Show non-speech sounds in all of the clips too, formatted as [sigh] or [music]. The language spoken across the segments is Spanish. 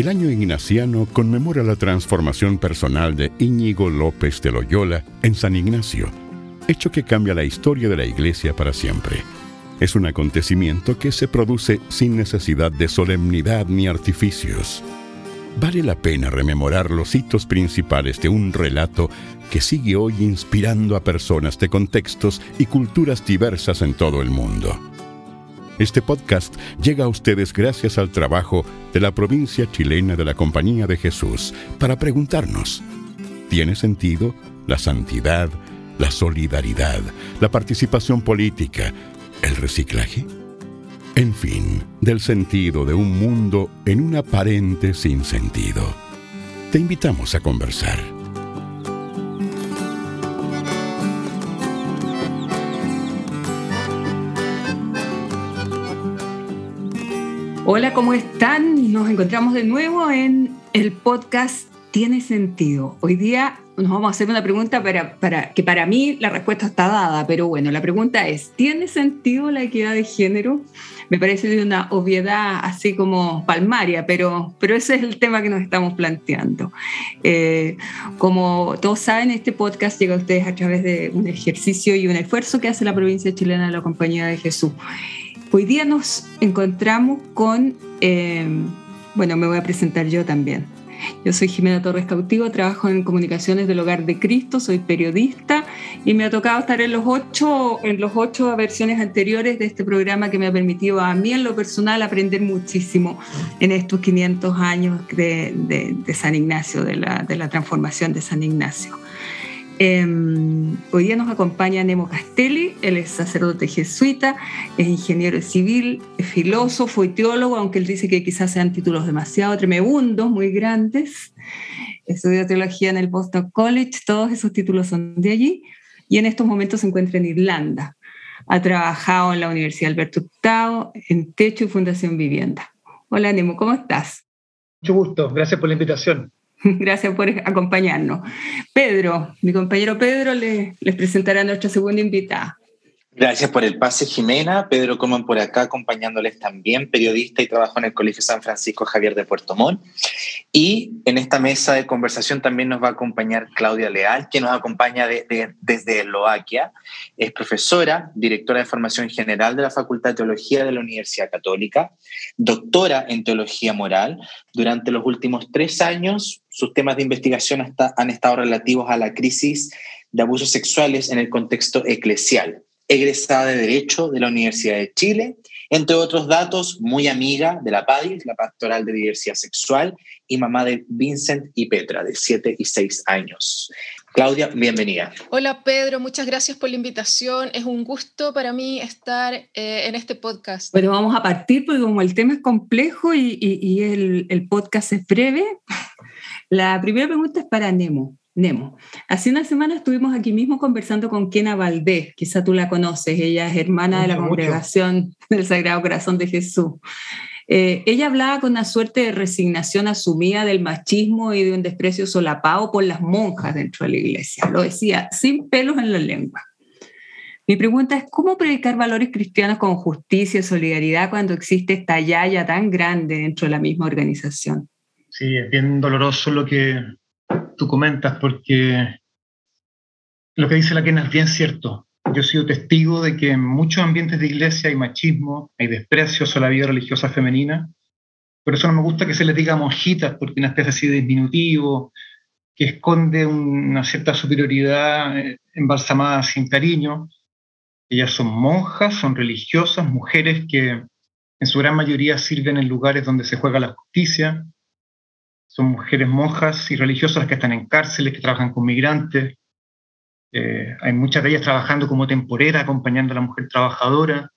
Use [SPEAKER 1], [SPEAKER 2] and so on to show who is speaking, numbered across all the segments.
[SPEAKER 1] El año ignaciano conmemora la transformación personal de Íñigo López de Loyola en San Ignacio, hecho que cambia la historia de la Iglesia para siempre. Es un acontecimiento que se produce sin necesidad de solemnidad ni artificios. Vale la pena rememorar los hitos principales de un relato que sigue hoy inspirando a personas de contextos y culturas diversas en todo el mundo. Este podcast llega a ustedes gracias al trabajo de la provincia chilena de la Compañía de Jesús para preguntarnos, ¿tiene sentido la santidad, la solidaridad, la participación política, el reciclaje? En fin, del sentido de un mundo en un aparente sinsentido. Te invitamos a conversar.
[SPEAKER 2] Hola, ¿cómo están? Nos encontramos de nuevo en el podcast Tiene Sentido. Hoy día nos vamos a hacer una pregunta para, para, que para mí la respuesta está dada, pero bueno, la pregunta es, ¿tiene sentido la equidad de género? Me parece de una obviedad así como palmaria, pero, pero ese es el tema que nos estamos planteando. Eh, como todos saben, este podcast llega a ustedes a través de un ejercicio y un esfuerzo que hace la provincia chilena de la Compañía de Jesús. Hoy día nos encontramos con, eh, bueno, me voy a presentar yo también. Yo soy Jimena Torres Cautivo, trabajo en comunicaciones del Hogar de Cristo, soy periodista y me ha tocado estar en los ocho, en los ocho versiones anteriores de este programa que me ha permitido a mí en lo personal aprender muchísimo en estos 500 años de, de San Ignacio, de la, de la transformación de San Ignacio. Em, hoy día nos acompaña Nemo Castelli, él es sacerdote jesuita, es ingeniero civil, es filósofo y teólogo, aunque él dice que quizás sean títulos demasiado tremebundos, muy grandes. Estudió teología en el Boston College, todos esos títulos son de allí, y en estos momentos se encuentra en Irlanda. Ha trabajado en la Universidad Alberto Hurtado, en Techo y Fundación Vivienda. Hola Nemo, ¿cómo estás?
[SPEAKER 3] Mucho gusto, gracias por la invitación. [laughs]
[SPEAKER 2] Gracias por acompañarnos. Pedro, mi compañero Pedro les, les presentará a nuestra segunda invitada.
[SPEAKER 4] Gracias por el pase, Jimena. Pedro Coman por acá, acompañándoles también, periodista y trabajo en el Colegio San Francisco Javier de Puerto Montt. Y en esta mesa de conversación también nos va a acompañar Claudia Leal, que nos acompaña desde Eslovaquia. Es profesora, directora de formación general de la Facultad de Teología de la Universidad Católica, doctora en Teología Moral. Durante los últimos tres años, sus temas de investigación hasta, han estado relativos a la crisis de abusos sexuales en el contexto eclesial egresada de Derecho de la Universidad de Chile, entre otros datos, muy amiga de la PADIS, la Pastoral de Diversidad Sexual, y mamá de Vincent y Petra, de 7 y 6 años. Claudia, bienvenida.
[SPEAKER 5] Hola Pedro, muchas gracias por la invitación. Es un gusto para mí estar eh, en este podcast.
[SPEAKER 2] Bueno, vamos a partir porque como el tema es complejo y, y, el, el podcast es breve, [laughs] la primera pregunta es para Nemo. Nemo. Hace una semana estuvimos aquí mismo conversando con Kena Valdés, quizá tú la conoces, ella es hermana de la congregación del Sagrado Corazón de Jesús. Eh, ella hablaba con una suerte de resignación asumida del machismo y de un desprecio solapado por las monjas dentro de la iglesia. Lo decía sin pelos en la lengua. Mi pregunta es, ¿cómo predicar valores cristianos con justicia y solidaridad cuando existe esta yaya tan grande dentro de la misma organización?
[SPEAKER 3] Sí, es bien doloroso lo que, tú comentas, porque lo que dice la Kena es bien cierto. Yo he sido testigo de que en muchos ambientes de iglesia hay machismo, hay desprecio a la vida religiosa femenina. Por eso no me gusta que se les diga monjitas, porque una especie así de diminutivo, que esconde una cierta superioridad eh, embalsamada sin cariño. Ellas son monjas, son religiosas, mujeres que en su gran mayoría sirven en lugares donde se juega la justicia, son mujeres monjas y religiosas que están en cárceles, que trabajan con migrantes. Eh, hay muchas de ellas trabajando como temporera, acompañando a la mujer trabajadora,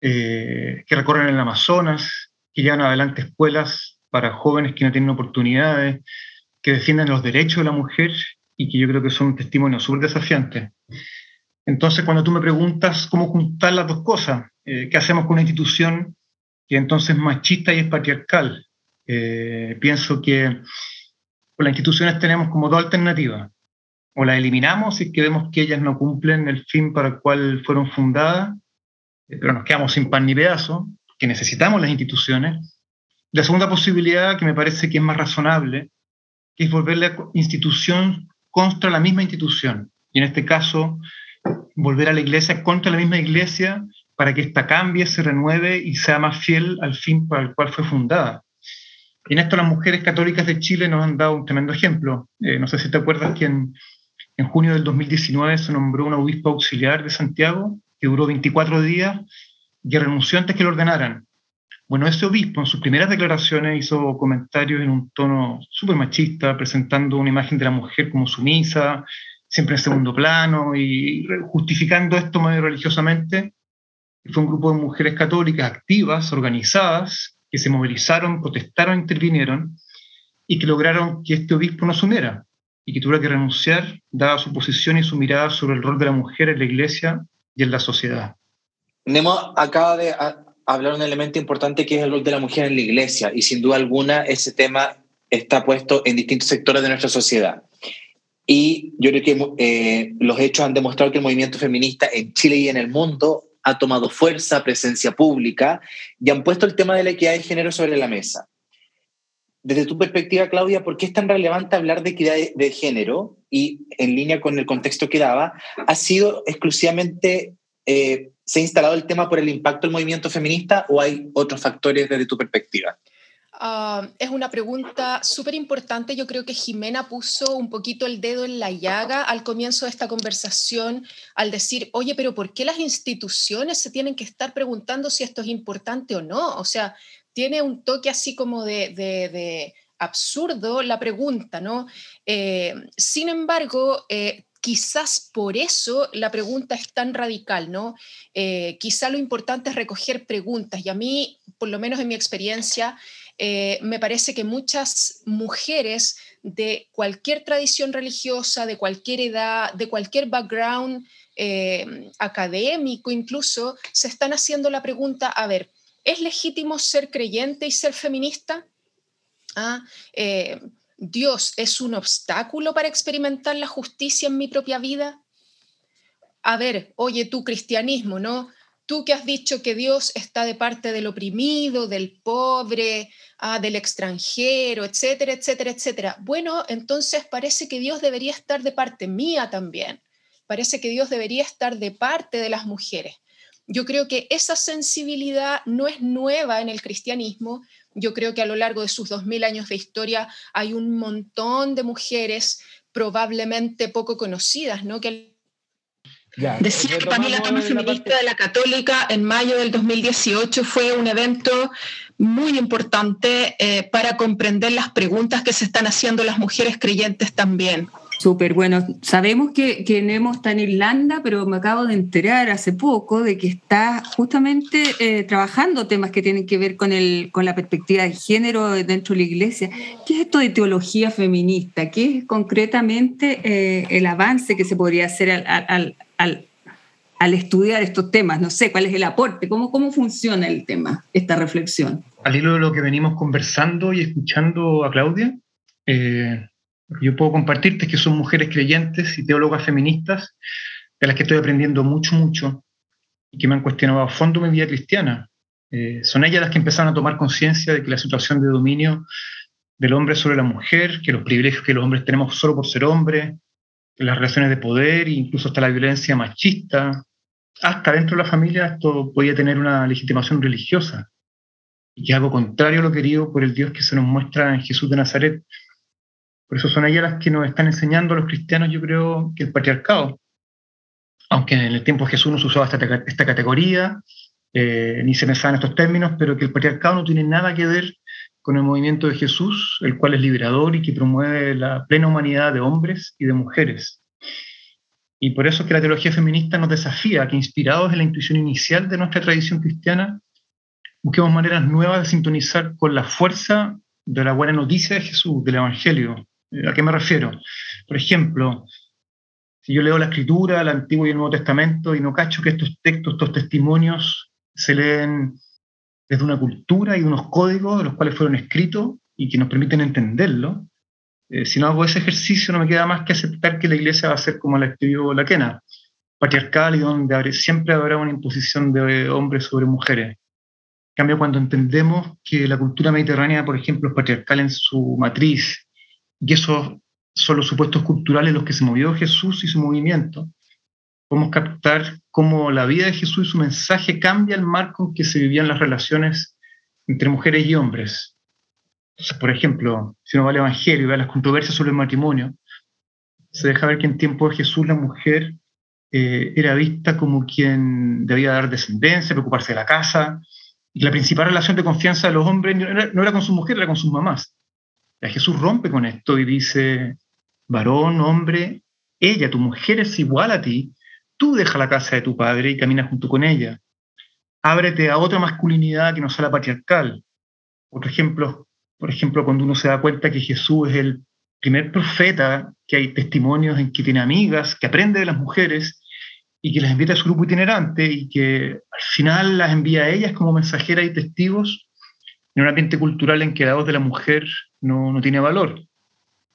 [SPEAKER 3] eh, que recorren el Amazonas, que llevan adelante escuelas para jóvenes que no tienen oportunidades, que defienden los derechos de la mujer y que yo creo que son un testimonio súper desafiante. Entonces, cuando tú me preguntas cómo juntar las dos cosas, eh, ¿qué hacemos con una institución que entonces es machista y es patriarcal? Eh, pienso que las instituciones tenemos como dos alternativas. O las eliminamos si vemos que ellas no cumplen el fin para el cual fueron fundadas, eh, pero nos quedamos sin pan ni pedazo, que necesitamos las instituciones. la segunda posibilidad, que me parece que es más razonable, es volver la institución contra la misma institución. Y en este caso, volver a la iglesia contra la misma iglesia para que ésta cambie, se renueve y sea más fiel al fin para el cual fue fundada. Y en esto las mujeres católicas de Chile nos han dado un tremendo ejemplo. Eh, no sé si te acuerdas que en, junio del 2019 se nombró una obispo auxiliar de Santiago, que duró 24 días y renunció antes que lo ordenaran. Bueno, ese obispo en sus primeras declaraciones hizo comentarios en un tono súper machista, presentando una imagen de la mujer como sumisa, siempre en segundo plano y justificando esto medio religiosamente. Fue un grupo de mujeres católicas activas, organizadas, que se movilizaron, protestaron, intervinieron y que lograron que este obispo no asumiera y que tuviera que renunciar, dada su posición y su mirada sobre el rol de la mujer en la iglesia y en la sociedad.
[SPEAKER 4] Nemo acaba de hablar de un elemento importante que es el rol de la mujer en la iglesia y sin duda alguna ese tema está puesto en distintos sectores de nuestra sociedad. Y yo creo que eh, los hechos han demostrado que el movimiento feminista en Chile y en el mundo ha tomado fuerza, presencia pública y han puesto el tema de la equidad de género sobre la mesa. Desde tu perspectiva, Claudia, ¿por qué es tan relevante hablar de equidad de género? Y en línea con el contexto que daba, ¿ha sido exclusivamente, eh, se ha instalado el tema por el impacto del movimiento feminista o hay otros factores desde tu perspectiva?
[SPEAKER 5] Uh, es una pregunta súper importante. Yo creo que Jimena puso un poquito el dedo en la llaga al comienzo de esta conversación al decir, oye, pero ¿por qué las instituciones se tienen que estar preguntando si esto es importante o no? O sea, tiene un toque así como de absurdo la pregunta, ¿no? Eh, sin embargo, eh, quizás por eso la pregunta es tan radical, ¿no? Eh, quizá lo importante es recoger preguntas y a mí, por lo menos en mi experiencia, eh, me parece que muchas mujeres de cualquier tradición religiosa, de cualquier edad, de cualquier background eh, académico incluso, se están haciendo la pregunta, a ver, ¿es legítimo ser creyente y ser feminista? ¿Ah? Eh, ¿Dios es un obstáculo para experimentar la justicia en mi propia vida? A ver, oye, tu cristianismo, ¿no? Tú que has dicho que Dios está de parte del oprimido, del pobre, ah, del extranjero, etcétera, etcétera, etcétera. Bueno, entonces parece que Dios debería estar de parte mía también. Parece que Dios debería estar de parte de las mujeres. Yo creo que esa sensibilidad no es nueva en el cristianismo. Yo creo que a lo largo de sus dos mil años de historia hay un montón de mujeres probablemente poco conocidas, ¿no? Decía que para mí la toma feminista de la Católica en mayo del 2018 fue un evento muy importante eh, para comprender las preguntas que se están haciendo las mujeres creyentes también.
[SPEAKER 2] Súper, bueno, sabemos que, que, Nemo está en Irlanda, pero me acabo de enterar hace poco de que está justamente eh, trabajando temas que tienen que ver con, el, con la perspectiva de género dentro de la iglesia. ¿Qué es esto de teología feminista? ¿Qué es concretamente eh, el avance que se podría hacer al, al, estudiar estos temas? No sé, ¿cuál es el aporte? ¿Cómo, cómo funciona el tema, esta reflexión?
[SPEAKER 3] Al hilo de lo que venimos conversando y escuchando a Claudia, eh, que yo puedo compartirte es que son mujeres creyentes y teólogas feministas de las que estoy aprendiendo mucho, mucho y que me han cuestionado a fondo mi vida cristiana. Eh, son ellas las que empezaron a tomar conciencia de que la situación de dominio del hombre sobre la mujer, que los privilegios que los hombres tenemos solo por ser hombres, las relaciones de poder, incluso hasta la violencia machista, hasta dentro de la familia esto podía tener una legitimación religiosa, y que es algo contrario a lo querido por el Dios que se nos muestra en Jesús de Nazaret, por eso son ellas las que nos están enseñando a los cristianos, yo creo, que el patriarcado, aunque en el tiempo de Jesús no se usaba esta, esta categoría, eh, ni se pensaba en estos términos, pero que el patriarcado no tiene nada que ver con el movimiento de Jesús, el cual es liberador y que promueve la plena humanidad de hombres y de mujeres. Y por eso es que la teología feminista nos desafía que, inspirados en la intuición inicial de nuestra tradición cristiana, busquemos maneras nuevas de sintonizar con la fuerza de la buena noticia de Jesús, del Evangelio, ¿A qué me refiero? Por ejemplo, si yo leo la Escritura, el Antiguo y el Nuevo Testamento, y no cacho que estos textos, estos testimonios se leen desde una cultura y unos códigos de los cuales fueron escritos y que nos permiten entenderlo, eh, si no hago ese ejercicio no me queda más que aceptar que la iglesia va a ser como la escribió Laquena, patriarcal y donde siempre habrá una imposición de hombres sobre mujeres. Cambio, cuando entendemos que la cultura mediterránea, por ejemplo, es patriarcal en su matriz, y esos son los supuestos culturales en los que se movió Jesús y su movimiento, podemos captar cómo la vida de Jesús y su mensaje cambia el marco en que se vivían las relaciones entre mujeres y hombres. Por ejemplo, si uno va al Evangelio y ve las controversias sobre el matrimonio, se deja ver que en tiempo de Jesús la mujer eh, era vista como quien debía dar descendencia, preocuparse de la casa, y la principal relación de confianza de los hombres no era, no era con su mujer, era con sus mamás. Y Jesús rompe con esto y dice, varón, hombre, ella, tu mujer es igual a ti, tú deja la casa de tu padre y camina junto con ella. Ábrete a otra masculinidad que no sea la patriarcal. Otro ejemplo, por ejemplo, cuando uno se da cuenta que Jesús es el primer profeta, que hay testimonios en que tiene amigas, que aprende de las mujeres y que las invita a su grupo itinerante y que al final las envía a ellas como mensajeras y testigos en un ambiente cultural en que la voz de la mujer no, no tiene valor.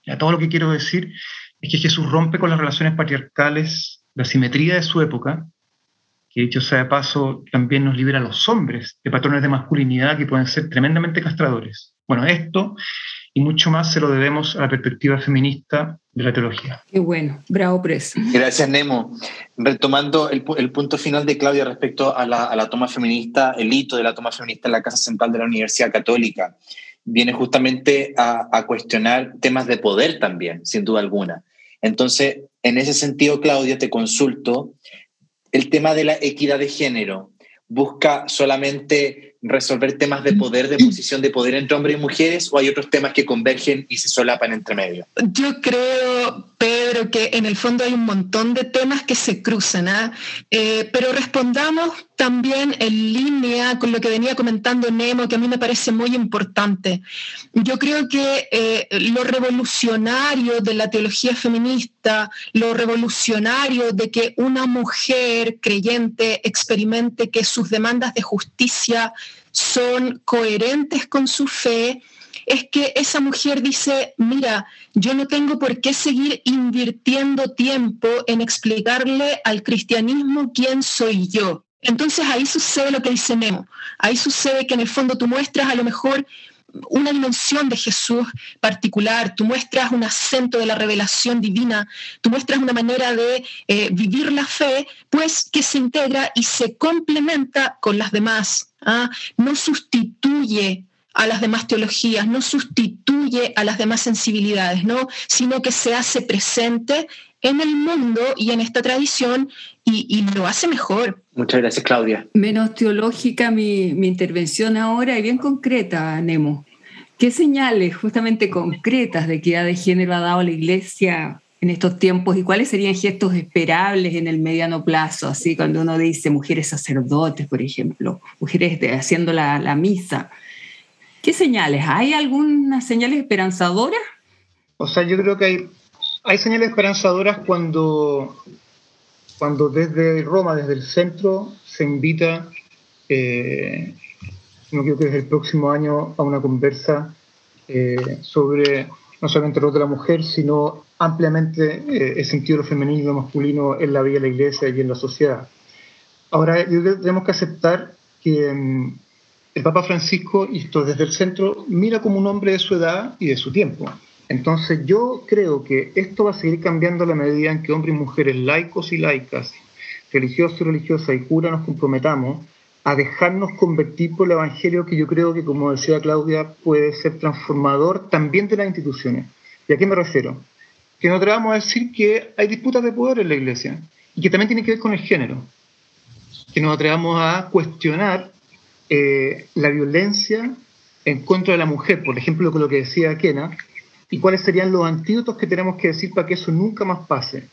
[SPEAKER 3] Ya, todo lo que quiero decir es que Jesús rompe con las relaciones patriarcales, la simetría de su época, que dicho sea de paso, también nos libera a los hombres de patrones de masculinidad que pueden ser tremendamente castradores. Bueno, esto y mucho más se lo debemos a la perspectiva feminista de la teología.
[SPEAKER 2] Qué bueno, bravo preso.
[SPEAKER 4] Gracias, Nemo. Retomando el, punto final de Claudia respecto a la, a la, toma feminista, el hito de la toma feminista en la Casa Central de la Universidad Católica, viene justamente a, cuestionar temas de poder también, sin duda alguna. Entonces, en ese sentido, Claudia, te consulto, el tema de la equidad de género, ¿busca solamente resolver temas de poder, de posición de poder entre hombres y mujeres, o hay otros temas que convergen y se solapan entre medio?
[SPEAKER 5] Yo creo, Pedro, que en el fondo hay un montón de temas que se cruzan, ¿ah? eh, pero respondamos también en línea con lo que venía comentando Nemo, que a mí me parece muy importante. Yo creo que eh, lo revolucionario de la teología feminista, lo revolucionario de que una mujer creyente experimente que sus demandas de justicia son coherentes con su fe, es que esa mujer dice, mira, yo no tengo por qué seguir invirtiendo tiempo en explicarle al cristianismo quién soy yo. Entonces ahí sucede lo que dice Nemo. Ahí sucede que en el fondo tú muestras a lo mejor una dimensión de Jesús particular, tú muestras un acento de la revelación divina, tú muestras una manera de eh, vivir la fe, pues que se integra y se complementa con las demás. ¿ah? No sustituye a las demás teologías, no sustituye a las demás sensibilidades, ¿no? sino que se hace presente en el mundo y en esta tradición y, lo hace mejor.
[SPEAKER 4] Muchas gracias, Claudia.
[SPEAKER 2] Menos teológica mi, mi intervención ahora y bien concreta, Nemo. ¿Qué señales justamente concretas de equidad de género ha dado la Iglesia en estos tiempos y cuáles serían gestos esperables en el mediano plazo? Así cuando uno dice mujeres sacerdotes, por ejemplo, mujeres haciendo la, la misa. ¿Qué señales? ¿Hay algunas señales esperanzadoras?
[SPEAKER 3] O sea, yo creo que hay señales esperanzadoras cuando, cuando desde Roma, desde el centro, se invita, eh, no creo que desde el próximo año, a una conversa eh, sobre no solamente el rol la mujer, sino ampliamente eh, el sentido femenino y lo masculino en la vida de la iglesia y en la sociedad. Ahora, tenemos que aceptar que mm, el Papa Francisco, y esto desde el centro, mira como un hombre de su edad y de su tiempo. Entonces yo creo que esto va a seguir cambiando a la medida en que hombres y mujeres laicos y laicas, religiosos y religiosas y curas nos comprometamos a dejarnos convertir por el Evangelio que yo creo que, como decía Claudia, puede ser transformador también de las instituciones. ¿Y a qué me refiero? Que no atrevamos a decir que hay disputas de poder en la Iglesia y que también tiene que ver con el género. Que nos atrevamos a cuestionar eh, la violencia en contra de la mujer, por ejemplo, con lo que decía Kena, y cuáles serían los antídotos que tenemos que decir para que eso nunca más pase.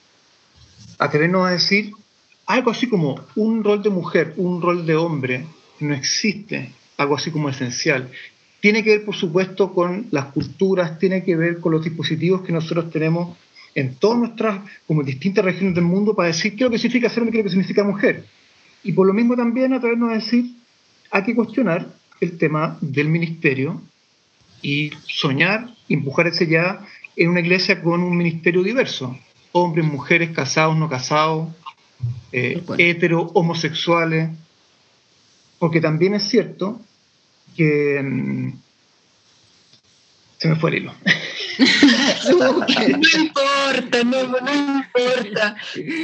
[SPEAKER 3] Atrevernos a decir algo así como un rol de mujer, un rol de hombre, no existe algo así como esencial. Tiene que ver, por supuesto, con las culturas, tiene que ver con los dispositivos que nosotros tenemos en todas nuestras, como distintas regiones del mundo, para decir qué es lo que significa ser hombre, qué es lo que significa mujer. Y por lo mismo también atrevernos a decir, hay que cuestionar el tema del ministerio y soñar, empujarse ya en una iglesia con un ministerio diverso, hombres, mujeres, casados, no casados, eh, hetero, homosexuales, porque también es cierto que mm, se me fue el hilo. [laughs]
[SPEAKER 5] no importa, no, importa.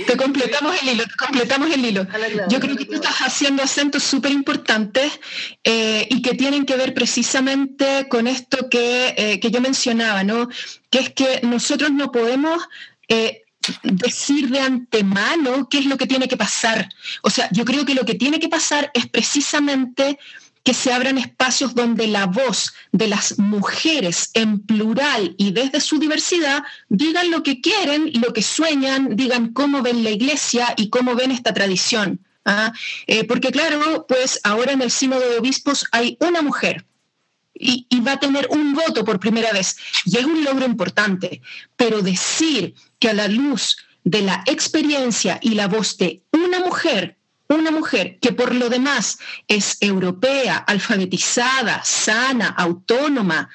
[SPEAKER 5] Te completamos el hilo, te completamos el hilo. Yo creo que tú estás haciendo acentos súper importantes eh, y que tienen que ver precisamente con esto que, eh, que, yo mencionaba, ¿no? Que es que nosotros no podemos eh, decir de antemano qué es lo que tiene que pasar. O sea, yo creo que lo que tiene que pasar es precisamente que se abran espacios donde la voz de las mujeres en plural y desde su diversidad digan lo que quieren, lo que sueñan, digan cómo ven la iglesia y cómo ven esta tradición. ¿ah? Eh, porque claro, pues ahora en el Sínodo de Obispos hay una mujer y, y, va a tener un voto por primera vez. Y es un logro importante. Pero decir que a la luz de la experiencia y la voz de una mujer una mujer que por lo demás es europea, alfabetizada, sana, autónoma,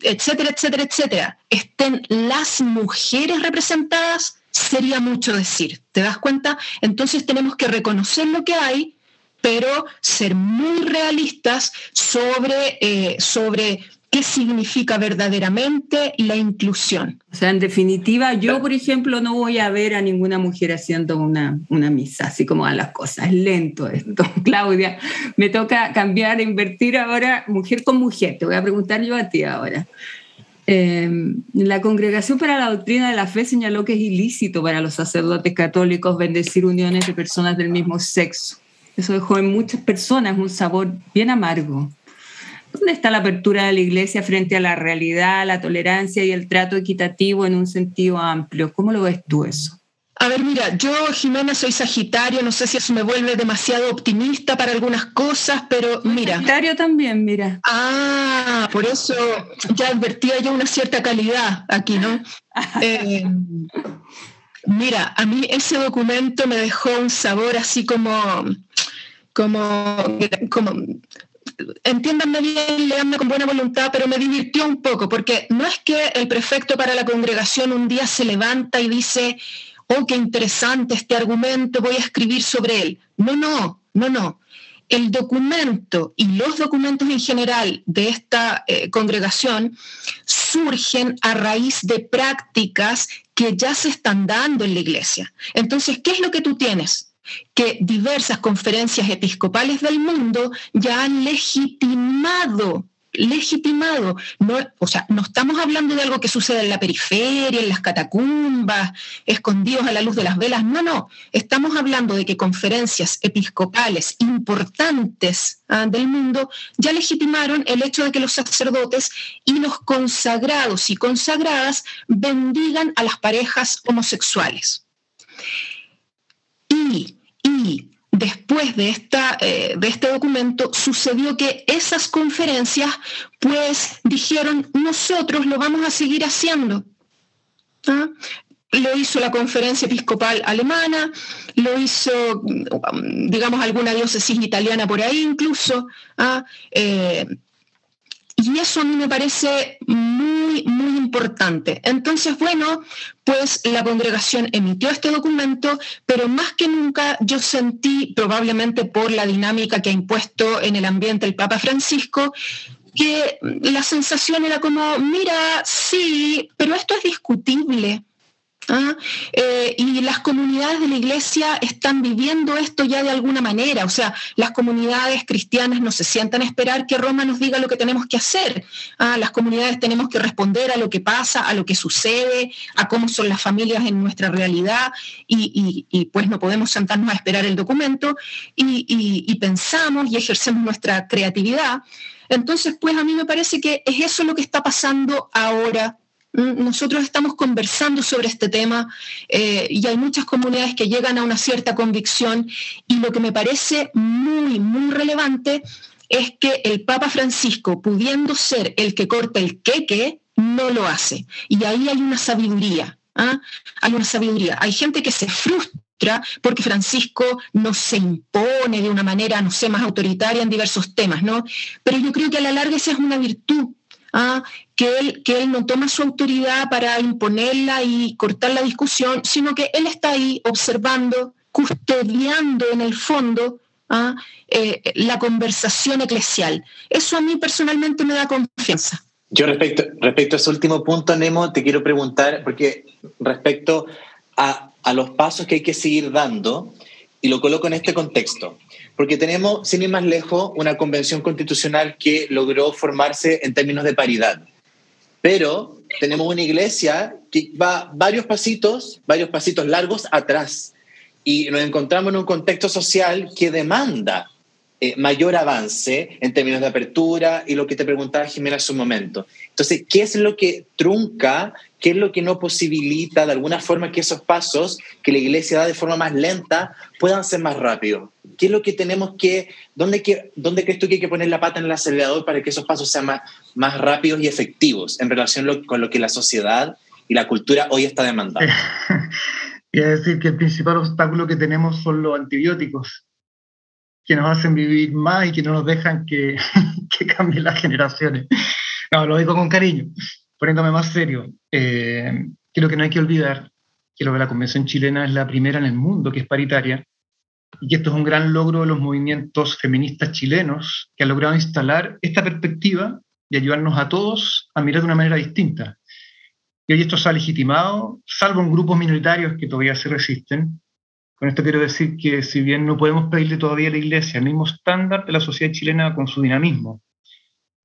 [SPEAKER 5] etcétera, etcétera, etcétera, estén las mujeres representadas, sería mucho decir. ¿Te das cuenta? Entonces tenemos que reconocer lo que hay, pero ser muy realistas sobre, eh, sobre qué significa verdaderamente la inclusión.
[SPEAKER 2] O sea, en definitiva, yo, por ejemplo, no voy a ver a ninguna mujer haciendo una, una misa, así como van las cosas. Es lento esto, [laughs] Claudia. Me toca cambiar, invertir ahora mujer con mujer. Te voy a preguntar yo a ti ahora. Em, la Congregación para la Doctrina de la Fe señaló que es ilícito para los sacerdotes católicos bendecir uniones de personas del mismo sexo. Eso dejó en muchas personas un sabor bien amargo. ¿Dónde está la apertura de la Iglesia frente a la realidad, la tolerancia y el trato equitativo en un sentido amplio? ¿Cómo lo ves tú eso?
[SPEAKER 5] A ver, mira, yo, Jimena, soy Sagitario, no sé si eso me vuelve demasiado optimista para algunas cosas, pero mira.
[SPEAKER 2] Sagitario también, mira.
[SPEAKER 5] Ah, por eso ya advertía yo una cierta calidad aquí, ¿no? [laughs] Eh, mira, a mí ese documento me dejó un sabor así como, como, como entiéndanme bien, leanme con buena voluntad, pero me divirtió un poco, porque no es que el prefecto para la congregación un día se levanta y dice, oh, qué interesante este argumento, voy a escribir sobre él. No, no, no, no. El documento y los documentos en general de esta eh, congregación surgen a raíz de prácticas que ya se están dando en la iglesia. Entonces, ¿qué es lo que tú tienes? Que diversas conferencias episcopales del mundo ya han legitimado legitimado. No, o sea, no estamos hablando de algo que sucede en la periferia, en las catacumbas, escondidos a la luz de las velas. No, no. Estamos hablando de que conferencias episcopales importantes ah, del mundo ya legitimaron el hecho de que los sacerdotes y los consagrados y consagradas bendigan a las parejas homosexuales. Y y después de, esta, eh, de este documento sucedió que esas conferencias pues dijeron, nosotros lo vamos a seguir haciendo. ¿Ah? Lo hizo la conferencia episcopal alemana, lo hizo, digamos, alguna diócesis italiana por ahí incluso. ¿ah? Eh, y eso a mí me parece muy, muy importante. Entonces, bueno, pues la congregación emitió este documento, pero más que nunca yo sentí, probablemente por la dinámica que ha impuesto en el ambiente el Papa Francisco, que la sensación era como, mira, sí, pero esto es discutible. ¿Ah? Eh, y las comunidades de la iglesia están viviendo esto ya de alguna manera, o sea, las comunidades cristianas no se sientan a esperar que Roma nos diga lo que tenemos que hacer. ¿ah? Las comunidades tenemos que responder a lo que pasa, a lo que sucede, a cómo son las familias en nuestra realidad y, pues no podemos sentarnos a esperar el documento y pensamos y ejercemos nuestra creatividad. Entonces, pues a mí me parece que es eso lo que está pasando ahora nosotros estamos conversando sobre este tema eh, y hay muchas comunidades que llegan a una cierta convicción y lo que me parece muy, muy relevante es que el Papa Francisco, pudiendo ser el que corta el queque, no lo hace. Y ahí hay una sabiduría. ¿ah? Hay una sabiduría. Hay gente que se frustra porque Francisco no se impone de una manera, no sé, más autoritaria en diversos temas, ¿no? Pero yo creo que a la larga esa es una virtud ¿ah? que, él, que él no toma su autoridad para imponerla y cortar la discusión, sino que él está ahí observando, custodiando en el fondo ¿ah? eh, la conversación eclesial. Eso a mí personalmente me da confianza.
[SPEAKER 4] Yo respecto, respecto a ese último punto, Nemo, te quiero preguntar, porque respecto a, a los pasos que hay que seguir dando, y lo coloco en este contexto, porque tenemos, sin ir más lejos, una convención constitucional que logró formarse en términos de paridad. Pero tenemos una iglesia que va varios pasitos, varios pasitos largos atrás. Y nos encontramos en un contexto social que demanda eh, mayor avance en términos de apertura y lo que te preguntaba Jimena hace un momento. Entonces, ¿qué es lo que trunca, qué es lo que no posibilita de alguna forma que esos pasos que la iglesia da de forma más lenta puedan ser más rápidos? ¿Qué es lo que tenemos que, dónde, que, dónde crees tú que hay que poner la pata en el acelerador para que esos pasos sean más, más rápidos y efectivos en relación con lo que la sociedad y la cultura hoy está demandando? [laughs]
[SPEAKER 3] Es decir que el principal obstáculo que tenemos son los antibióticos que nos hacen vivir más y que no nos dejan que, [laughs] que cambien las generaciones. No, lo digo con cariño, poniéndome más serio. Eh, creo que no hay que olvidar que lo que la Convención chilena es la primera en el mundo que es paritaria y que esto es un gran logro de los movimientos feministas chilenos que han logrado instalar esta perspectiva y ayudarnos a todos a mirar de una manera distinta. Y hoy esto se ha legitimado, salvo en grupos minoritarios que todavía se resisten, con esto quiero decir que si bien no podemos pedirle todavía a la Iglesia el mismo estándar de la sociedad chilena con su dinamismo,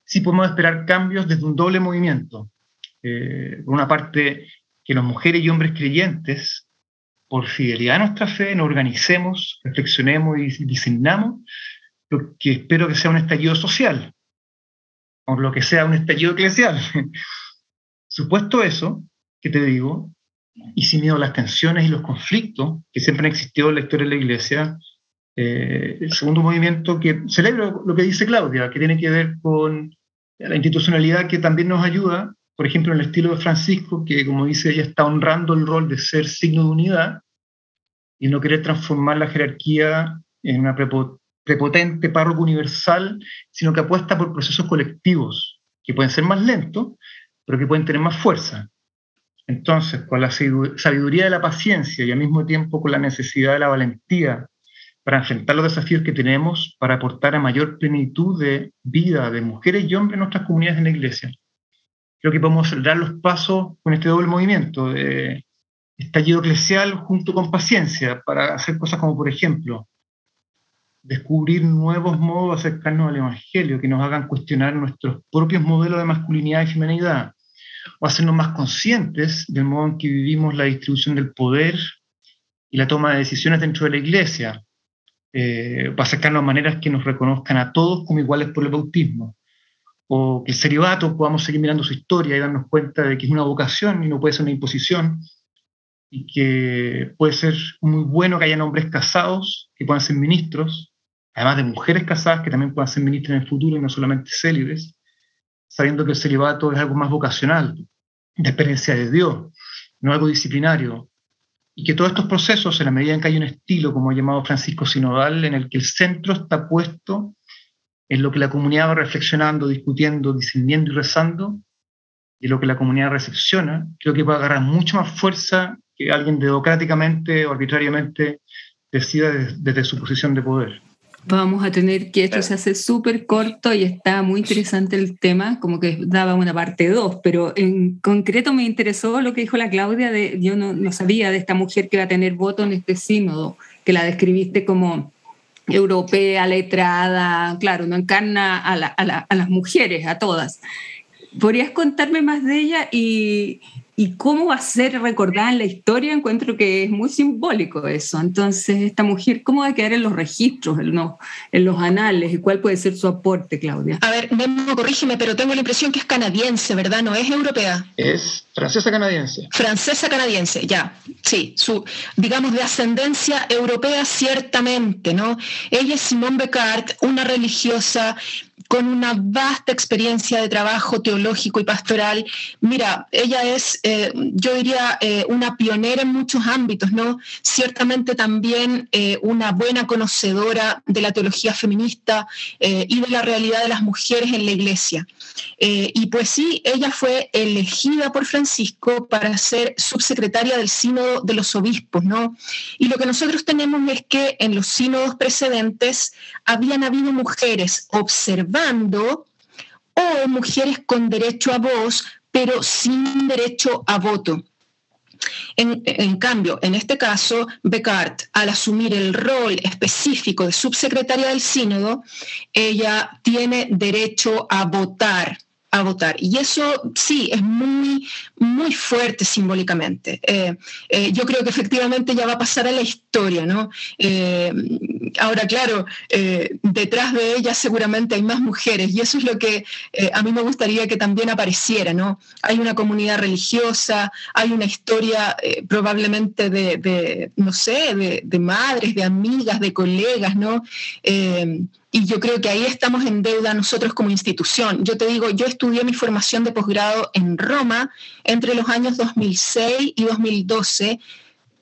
[SPEAKER 3] sí podemos esperar cambios desde un doble movimiento. Eh, por una parte, que las mujeres y hombres creyentes, por fidelidad a nuestra fe, nos organicemos, reflexionemos y diseñamos lo que espero que sea un estallido social, o lo que sea un estallido eclesial. [laughs] Supuesto eso, que te digo, y sin miedo a las tensiones y los conflictos que siempre han existido en la historia de la Iglesia. Eh, el segundo movimiento que celebra lo que dice Claudia, que tiene que ver con la institucionalidad que también nos ayuda, por ejemplo, en el estilo de Francisco, que como dice ella está honrando el rol de ser signo de unidad y no querer transformar la jerarquía en una prepotente párroco universal, sino que apuesta por procesos colectivos que pueden ser más lentos, pero que pueden tener más fuerza. Entonces, con la sabiduría de la paciencia y al mismo tiempo con la necesidad de la valentía para enfrentar los desafíos que tenemos para aportar a mayor plenitud de vida de mujeres y hombres en nuestras comunidades en la iglesia. Creo que podemos acelerar los pasos con este doble movimiento de estallido eclesial junto con paciencia para hacer cosas como, por ejemplo, descubrir nuevos modos de acercarnos al Evangelio que nos hagan cuestionar nuestros propios modelos de masculinidad y feminidad, o hacernos más conscientes del modo en que vivimos la distribución del poder y la toma de decisiones dentro de la iglesia, eh, para acercarnos a maneras que nos reconozcan a todos como iguales por el bautismo, o que el celibato podamos seguir mirando su historia y darnos cuenta de que es una vocación y no puede ser una imposición, y que puede ser muy bueno que hayan hombres casados que puedan ser ministros, además de mujeres casadas que también puedan ser ministras en el futuro y no solamente célibres, sabiendo que el celibato es algo más vocacional, de experiencia de Dios, no algo disciplinario. Y que todos estos procesos, en la medida en que hay un estilo, como ha llamado Francisco Sinodal, en el que el centro está puesto en lo que la comunidad va reflexionando, discutiendo, discerniendo y rezando, y lo que la comunidad recepciona, creo que va a agarrar mucho más fuerza que alguien democráticamente o arbitrariamente decida desde su posición de poder.
[SPEAKER 2] Vamos a tener que esto se hace súper corto y está muy interesante el tema, como que daba una parte dos, pero en concreto me interesó lo que dijo la Claudia, de, yo no, no sabía de esta mujer que va a tener voto en este sínodo, que la describiste como europea, letrada, claro, no encarna a, a, a las mujeres, a todas. ¿Podrías contarme más de ella y, y cómo va a ser recordada en la historia, encuentro que es muy simbólico eso. Entonces, esta mujer, ¿cómo va a quedar en los registros, en los, en los anales? ¿Y cuál puede ser su aporte, Claudia?
[SPEAKER 5] A ver, Memo, corrígeme, pero tengo la impresión que es canadiense, ¿verdad? ¿No es europea?
[SPEAKER 3] Es francesa canadiense.
[SPEAKER 5] Francesa canadiense, ya. Sí, su, digamos, de ascendencia europea, ciertamente, ¿no? Ella es Simone Becart, una religiosa con una vasta experiencia de trabajo teológico y pastoral. Mira, ella es, eh, yo diría, eh, una pionera en muchos ámbitos, ¿no? Ciertamente también eh, una buena conocedora de la teología feminista y de la realidad de las mujeres en la iglesia. y pues sí, ella fue elegida por Francisco para ser subsecretaria del Sínodo de los Obispos, ¿no? Y lo que nosotros tenemos es que en los sínodos precedentes habían habido mujeres o mujeres con derecho a voz, pero sin derecho a voto. En, cambio, en este caso, Becart, al asumir el rol específico de subsecretaria del sínodo, ella tiene derecho a votar a votar. Y eso sí, es muy, muy fuerte simbólicamente. Eh, eh, yo creo que efectivamente ya va a pasar a la historia, ¿no? Eh, ahora, claro, detrás de ella seguramente hay más mujeres y eso es lo que a mí me gustaría que también apareciera, ¿no? Hay una comunidad religiosa, hay una historia probablemente de, no sé, de, de, madres, de amigas, de colegas, ¿no? Y yo creo que ahí estamos en deuda nosotros como institución. Yo te digo, yo estudié mi formación de posgrado en Roma entre los años 2006 y 2012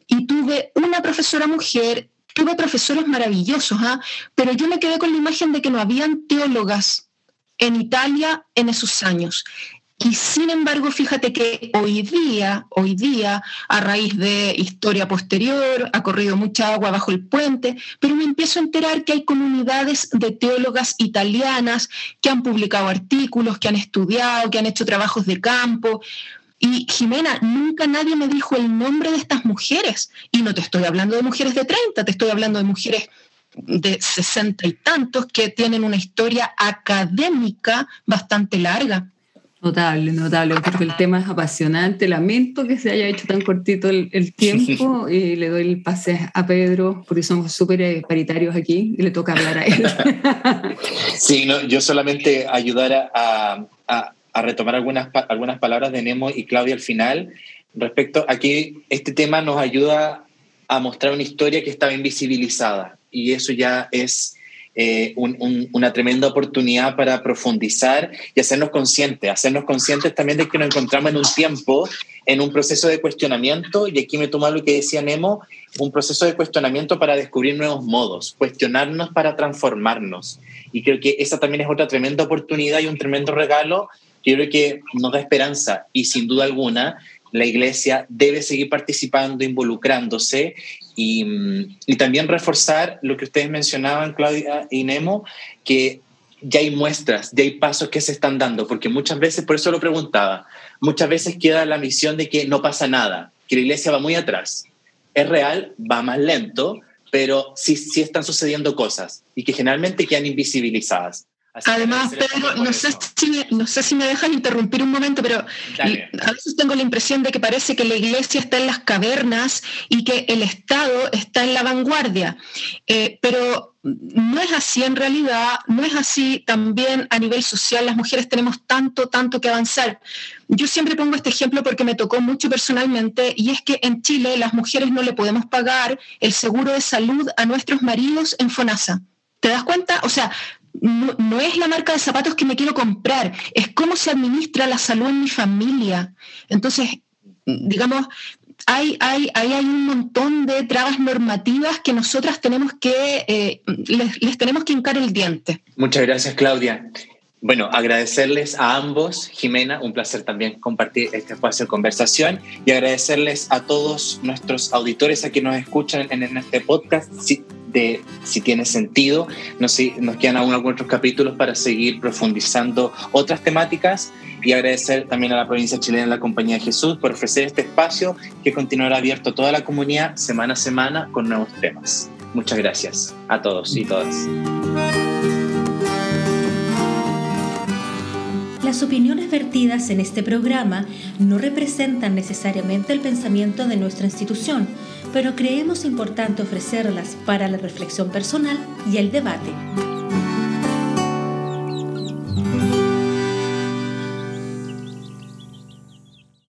[SPEAKER 5] y tuve una profesora mujer, tuve profesores maravillosos, ¿ah? pero yo me quedé con la imagen de que no habían teólogas en Italia en esos años. Y sin embargo, fíjate que hoy día, hoy día, a raíz de historia posterior, ha corrido mucha agua bajo el puente, pero me empiezo a enterar que hay comunidades de teólogas italianas que han publicado artículos, que han estudiado, que han hecho trabajos de campo. Y Jimena, nunca nadie me dijo el nombre de estas mujeres. Y no te estoy hablando de mujeres de 30, te estoy hablando de mujeres de 60 y tantos que tienen una historia académica bastante larga.
[SPEAKER 2] Notable, notable, porque el tema es apasionante. Lamento que se haya hecho tan cortito el, [laughs] tiempo y le doy el pase a Pedro, porque somos súper paritarios aquí y le toca hablar a él. [laughs]
[SPEAKER 4] Sí, no, yo solamente ayudar a, a, retomar algunas, algunas palabras de Nemo y Claudia al final. Respecto a que este tema nos ayuda a mostrar una historia que estaba invisibilizada y eso ya es eh, una tremenda oportunidad para profundizar y hacernos conscientes, hacernos conscientes también de que nos encontramos en un tiempo, en un proceso de cuestionamiento, y aquí me toma lo que decía Nemo, un proceso de cuestionamiento para descubrir nuevos modos, cuestionarnos para transformarnos. Y creo que esa también es otra tremenda oportunidad y un tremendo regalo que creo que nos da esperanza y sin duda alguna la iglesia debe seguir participando, involucrándose y, también reforzar lo que ustedes mencionaban, Claudia y Nemo, que ya hay muestras, ya hay pasos que se están dando, porque muchas veces, por eso lo preguntaba, muchas veces queda la misión de que no pasa nada, que la iglesia va muy atrás. Es real, va más lento, pero sí, sí están sucediendo cosas y que generalmente quedan invisibilizadas.
[SPEAKER 5] Además, Pedro, no sé, si me, no sé si me dejas interrumpir un momento, pero a veces tengo la impresión de que parece que la iglesia está en las cavernas y que el Estado está en la vanguardia. Eh, pero no es así en realidad, no es así también a nivel social. Las mujeres tenemos tanto, tanto que avanzar. Yo siempre pongo este ejemplo porque me tocó mucho personalmente y es que en Chile las mujeres no le podemos pagar el seguro de salud a nuestros maridos en FONASA. ¿Te das cuenta? O sea, no, es la marca de zapatos que me quiero comprar, es cómo se administra la salud en mi familia. Entonces, digamos, hay, hay, hay, un montón de trabas normativas que nosotras tenemos que, eh, les, les, tenemos que hincar el diente.
[SPEAKER 4] Muchas gracias, Claudia. Bueno, agradecerles a ambos, Jimena, un placer también compartir este espacio de conversación y agradecerles a todos nuestros auditores a que nos escuchan en, en este podcast. Si, de si tiene sentido. Nos, nos quedan aún algunos otros capítulos para seguir profundizando otras temáticas y agradecer también a la provincia chilena, la Compañía de Jesús, por ofrecer este espacio que continuará abierto a toda la comunidad semana a semana con nuevos temas. Muchas gracias a todos y todas.
[SPEAKER 6] Las opiniones vertidas en este programa no representan necesariamente el pensamiento de nuestra institución pero creemos importante ofrecerlas para la reflexión personal y el debate.